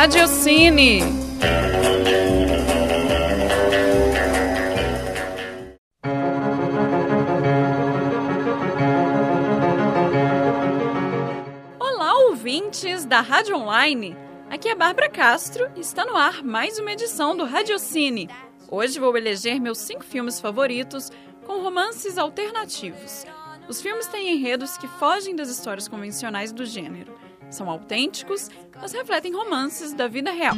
Radiocine. Olá, ouvintes da Rádio Online. Aqui é Bárbara Castro e está no ar mais uma edição do Radiocine. Hoje vou eleger meus cinco filmes favoritos com romances alternativos. Os filmes têm enredos que fogem das histórias convencionais do gênero. São autênticos, mas refletem romances da vida real.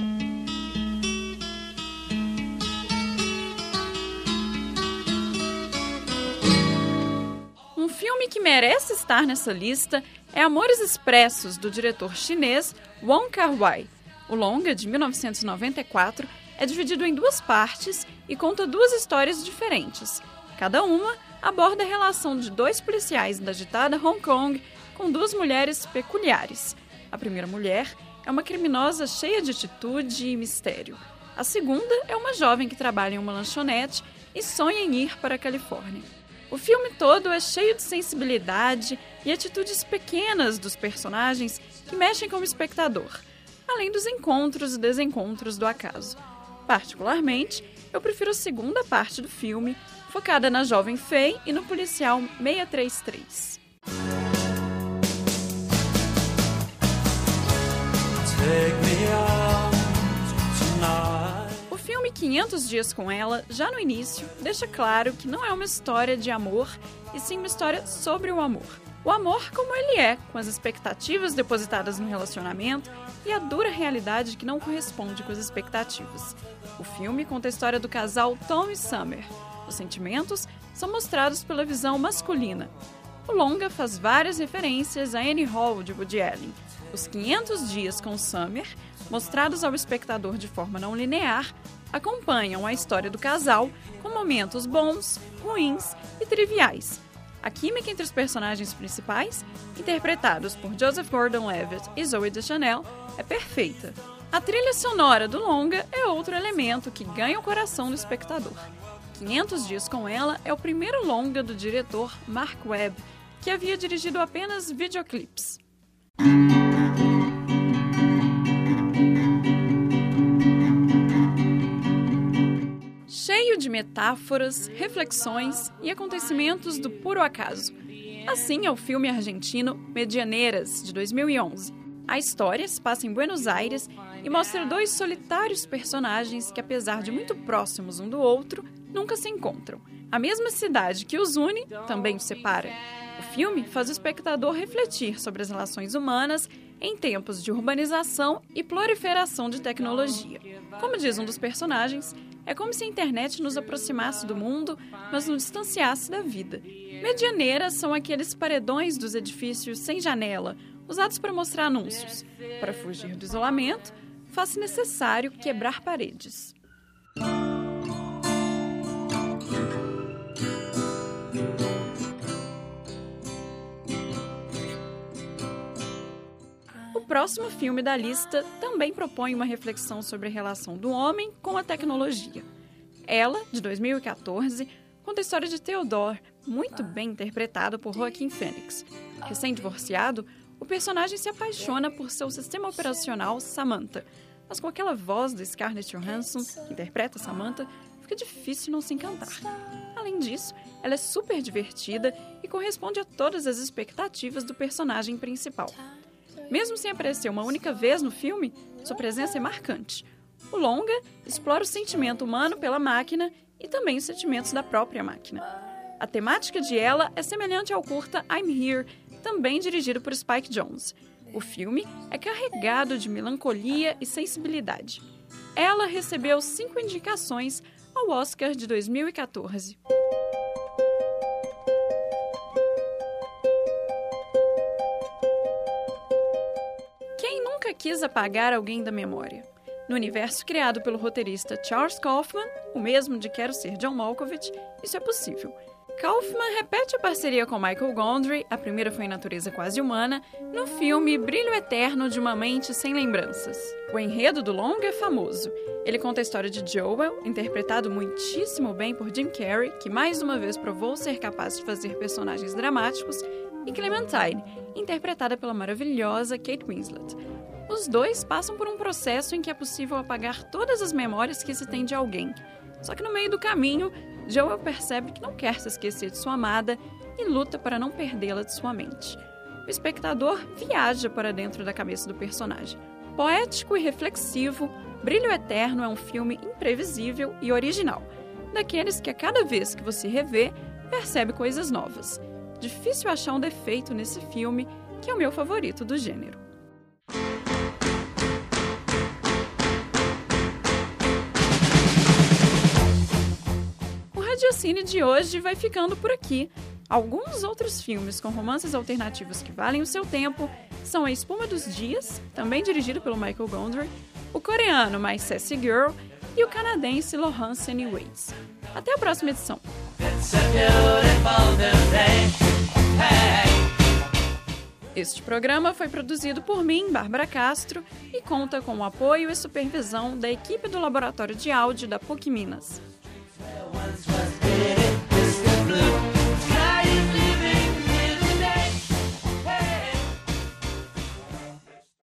Um filme que merece estar nessa lista é Amores Expressos, do diretor chinês Wong Kar-wai. O longa, de 1994, é dividido em duas partes e conta duas histórias diferentes. Cada uma aborda a relação de dois policiais da agitada Hong Kong com duas mulheres peculiares. A primeira mulher é uma criminosa cheia de atitude e mistério. A segunda é uma jovem que trabalha em uma lanchonete e sonha em ir para a Califórnia. O filme todo é cheio de sensibilidade e atitudes pequenas dos personagens que mexem com o espectador, além dos encontros e desencontros do acaso. Particularmente, eu prefiro a segunda parte do filme, focada na jovem Faye e no policial 633. O filme 500 Dias com Ela, já no início, deixa claro que não é uma história de amor, e sim uma história sobre o amor. O amor como ele é, com as expectativas depositadas no relacionamento e a dura realidade que não corresponde com as expectativas. O filme conta a história do casal Tom e Summer. Os sentimentos são mostrados pela visão masculina. O longa faz várias referências a Annie Hall de Woody Allen. Os 500 dias com Summer, mostrados ao espectador de forma não linear, acompanham a história do casal com momentos bons, ruins e triviais a química entre os personagens principais, interpretados por Joseph Gordon-Levitt e Zoe Deschanel, é perfeita. A trilha sonora do longa é outro elemento que ganha o coração do espectador. 500 Dias com Ela é o primeiro longa do diretor Mark Webb, que havia dirigido apenas videoclipes. cheio de metáforas, reflexões e acontecimentos do puro acaso. Assim é o filme argentino Medianeiras, de 2011. A história se passa em Buenos Aires e mostra dois solitários personagens que, apesar de muito próximos um do outro, nunca se encontram. A mesma cidade que os une também os separa. O filme faz o espectador refletir sobre as relações humanas em tempos de urbanização e proliferação de tecnologia. Como diz um dos personagens, é como se a internet nos aproximasse do mundo, mas nos distanciasse da vida. Medianeiras são aqueles paredões dos edifícios sem janela, usados para mostrar anúncios. Para fugir do isolamento, faz necessário quebrar paredes. Próximo filme da lista também propõe uma reflexão sobre a relação do homem com a tecnologia. Ela, de 2014, conta a história de Theodore, muito bem interpretado por Joaquim Phoenix. Recém-divorciado, o personagem se apaixona por seu sistema operacional Samantha, mas com aquela voz da Scarlett Johansson, que interpreta Samantha, fica difícil não se encantar. Além disso, ela é super divertida e corresponde a todas as expectativas do personagem principal. Mesmo sem aparecer uma única vez no filme, sua presença é marcante. O longa explora o sentimento humano pela máquina e também os sentimentos da própria máquina. A temática de ela é semelhante ao curta I'm Here, também dirigido por Spike Jones. O filme é carregado de melancolia e sensibilidade. Ela recebeu cinco indicações ao Oscar de 2014. Quis apagar alguém da memória. No universo criado pelo roteirista Charles Kaufman, o mesmo de Quero Ser John Malkovich, isso é possível. Kaufman repete a parceria com Michael Gondry, a primeira foi em natureza quase humana, no filme Brilho Eterno de uma Mente Sem Lembranças. O enredo do longa é famoso. Ele conta a história de Joel, interpretado muitíssimo bem por Jim Carrey, que mais uma vez provou ser capaz de fazer personagens dramáticos, e Clementine, interpretada pela maravilhosa Kate Winslet. Os dois passam por um processo em que é possível apagar todas as memórias que se tem de alguém. Só que no meio do caminho, Joel percebe que não quer se esquecer de sua amada e luta para não perdê-la de sua mente. O espectador viaja para dentro da cabeça do personagem. Poético e reflexivo, Brilho Eterno é um filme imprevisível e original, daqueles que a cada vez que você revê, percebe coisas novas. Difícil achar um defeito nesse filme, que é o meu favorito do gênero. O Radiocine de hoje vai ficando por aqui. Alguns outros filmes com romances alternativos que valem o seu tempo são A Espuma dos Dias, também dirigido pelo Michael Gondry, o coreano My Sassy Girl e o canadense Laurence Anyways. Até a próxima edição. Este programa foi produzido por mim, Bárbara Castro, e conta com o apoio e supervisão da equipe do Laboratório de Áudio da PUC Minas.